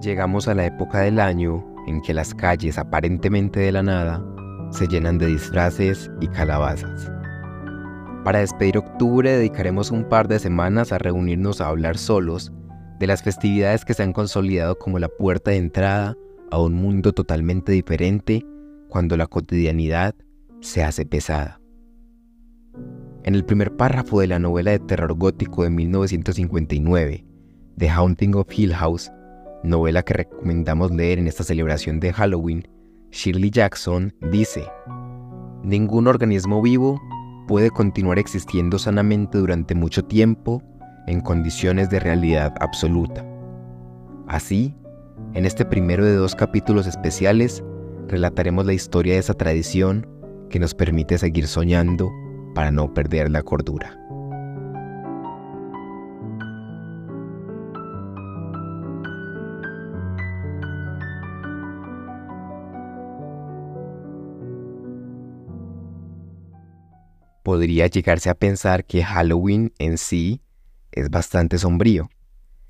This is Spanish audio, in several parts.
Llegamos a la época del año en que las calles aparentemente de la nada se llenan de disfraces y calabazas. Para despedir octubre dedicaremos un par de semanas a reunirnos a hablar solos de las festividades que se han consolidado como la puerta de entrada a un mundo totalmente diferente cuando la cotidianidad se hace pesada. En el primer párrafo de la novela de terror gótico de 1959, The Haunting of Hill House, novela que recomendamos leer en esta celebración de Halloween, Shirley Jackson dice, Ningún organismo vivo puede continuar existiendo sanamente durante mucho tiempo en condiciones de realidad absoluta. Así, en este primero de dos capítulos especiales, relataremos la historia de esa tradición que nos permite seguir soñando para no perder la cordura. Podría llegarse a pensar que Halloween en sí es bastante sombrío.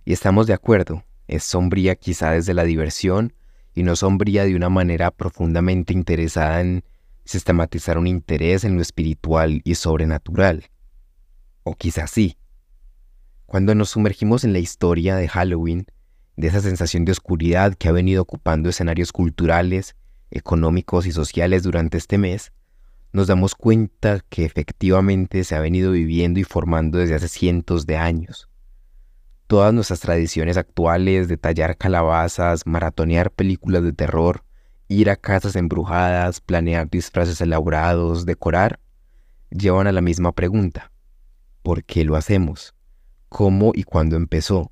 Y estamos de acuerdo, es sombría quizá desde la diversión y no sombría de una manera profundamente interesada en sistematizar un interés en lo espiritual y sobrenatural. O quizás sí. Cuando nos sumergimos en la historia de Halloween, de esa sensación de oscuridad que ha venido ocupando escenarios culturales, económicos y sociales durante este mes, nos damos cuenta que efectivamente se ha venido viviendo y formando desde hace cientos de años. Todas nuestras tradiciones actuales de tallar calabazas, maratonear películas de terror, ir a casas embrujadas, planear disfraces elaborados, decorar, llevan a la misma pregunta. ¿Por qué lo hacemos? ¿Cómo y cuándo empezó?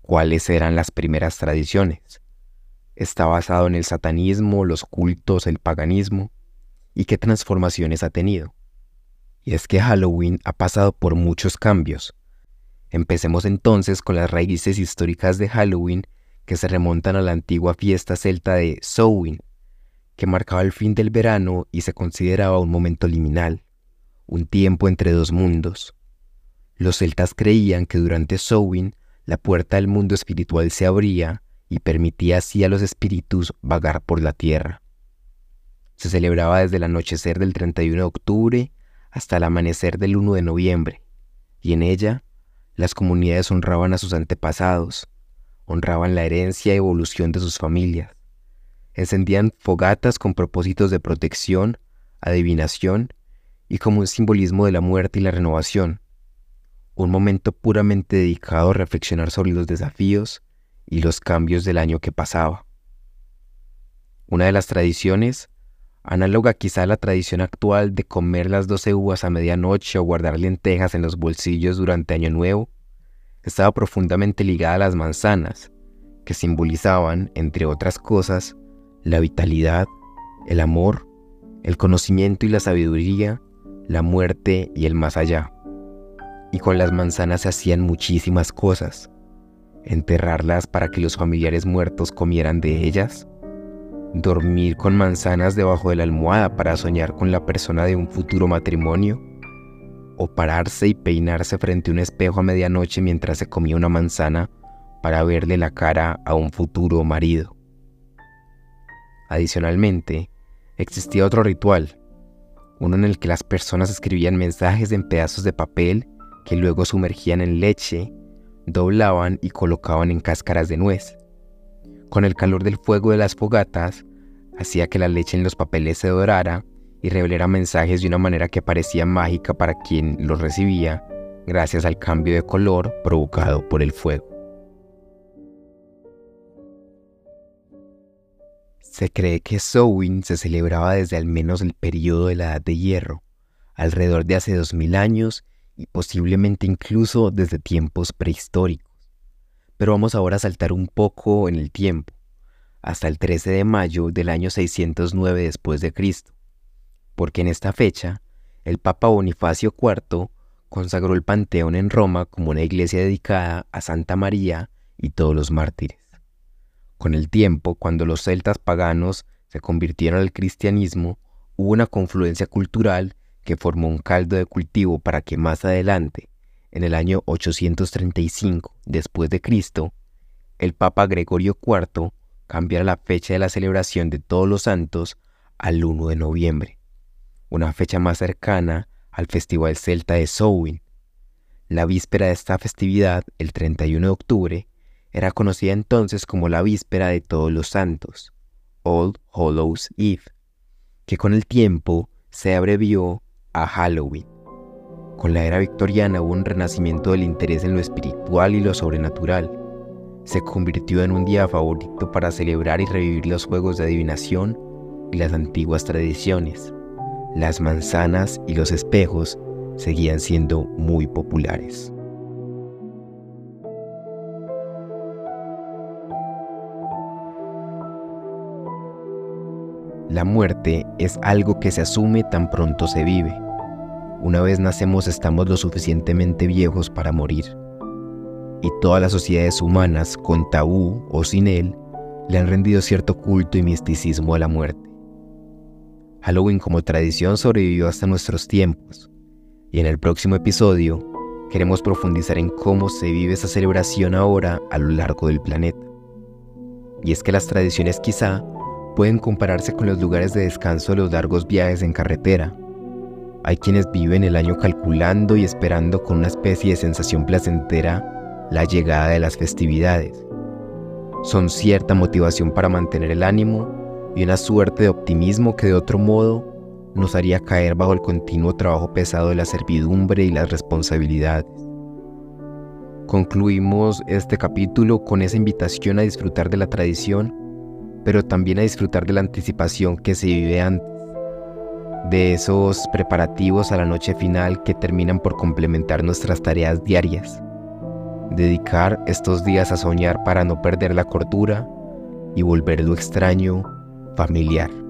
¿Cuáles eran las primeras tradiciones? ¿Está basado en el satanismo, los cultos, el paganismo? Y qué transformaciones ha tenido. Y es que Halloween ha pasado por muchos cambios. Empecemos entonces con las raíces históricas de Halloween que se remontan a la antigua fiesta celta de Samhain, que marcaba el fin del verano y se consideraba un momento liminal, un tiempo entre dos mundos. Los celtas creían que durante Samhain la puerta del mundo espiritual se abría y permitía así a los espíritus vagar por la tierra. Se celebraba desde el anochecer del 31 de octubre hasta el amanecer del 1 de noviembre, y en ella las comunidades honraban a sus antepasados, honraban la herencia y evolución de sus familias, encendían fogatas con propósitos de protección, adivinación y como un simbolismo de la muerte y la renovación, un momento puramente dedicado a reflexionar sobre los desafíos y los cambios del año que pasaba. Una de las tradiciones análoga quizá a la tradición actual de comer las doce uvas a medianoche o guardar lentejas en los bolsillos durante Año Nuevo, estaba profundamente ligada a las manzanas, que simbolizaban, entre otras cosas, la vitalidad, el amor, el conocimiento y la sabiduría, la muerte y el más allá. Y con las manzanas se hacían muchísimas cosas. Enterrarlas para que los familiares muertos comieran de ellas, dormir con manzanas debajo de la almohada para soñar con la persona de un futuro matrimonio, o pararse y peinarse frente a un espejo a medianoche mientras se comía una manzana para verle la cara a un futuro marido. Adicionalmente, existía otro ritual, uno en el que las personas escribían mensajes en pedazos de papel que luego sumergían en leche, doblaban y colocaban en cáscaras de nuez. Con el calor del fuego de las fogatas, hacía que la leche en los papeles se dorara y revelara mensajes de una manera que parecía mágica para quien los recibía, gracias al cambio de color provocado por el fuego. Se cree que Samhain se celebraba desde al menos el periodo de la Edad de Hierro, alrededor de hace 2000 años y posiblemente incluso desde tiempos prehistóricos. Pero vamos ahora a saltar un poco en el tiempo, hasta el 13 de mayo del año 609 después de Cristo, porque en esta fecha el Papa Bonifacio IV consagró el Panteón en Roma como una iglesia dedicada a Santa María y todos los mártires. Con el tiempo, cuando los celtas paganos se convirtieron al cristianismo, hubo una confluencia cultural que formó un caldo de cultivo para que más adelante en el año 835 después de Cristo, el Papa Gregorio IV cambiara la fecha de la celebración de todos los santos al 1 de noviembre, una fecha más cercana al Festival Celta de Samhain. La víspera de esta festividad, el 31 de octubre, era conocida entonces como la víspera de todos los santos, All Hallows Eve, que con el tiempo se abrevió a Halloween. Con la era victoriana hubo un renacimiento del interés en lo espiritual y lo sobrenatural. Se convirtió en un día favorito para celebrar y revivir los juegos de adivinación y las antiguas tradiciones. Las manzanas y los espejos seguían siendo muy populares. La muerte es algo que se asume tan pronto se vive. Una vez nacemos estamos lo suficientemente viejos para morir. Y todas las sociedades humanas, con tabú o sin él, le han rendido cierto culto y misticismo a la muerte. Halloween como tradición sobrevivió hasta nuestros tiempos, y en el próximo episodio queremos profundizar en cómo se vive esa celebración ahora a lo largo del planeta. Y es que las tradiciones quizá pueden compararse con los lugares de descanso de los largos viajes en carretera. Hay quienes viven el año calculando y esperando con una especie de sensación placentera la llegada de las festividades. Son cierta motivación para mantener el ánimo y una suerte de optimismo que de otro modo nos haría caer bajo el continuo trabajo pesado de la servidumbre y las responsabilidades. Concluimos este capítulo con esa invitación a disfrutar de la tradición pero también a disfrutar de la anticipación que se vive antes, de esos preparativos a la noche final que terminan por complementar nuestras tareas diarias. Dedicar estos días a soñar para no perder la cordura y volver lo extraño familiar.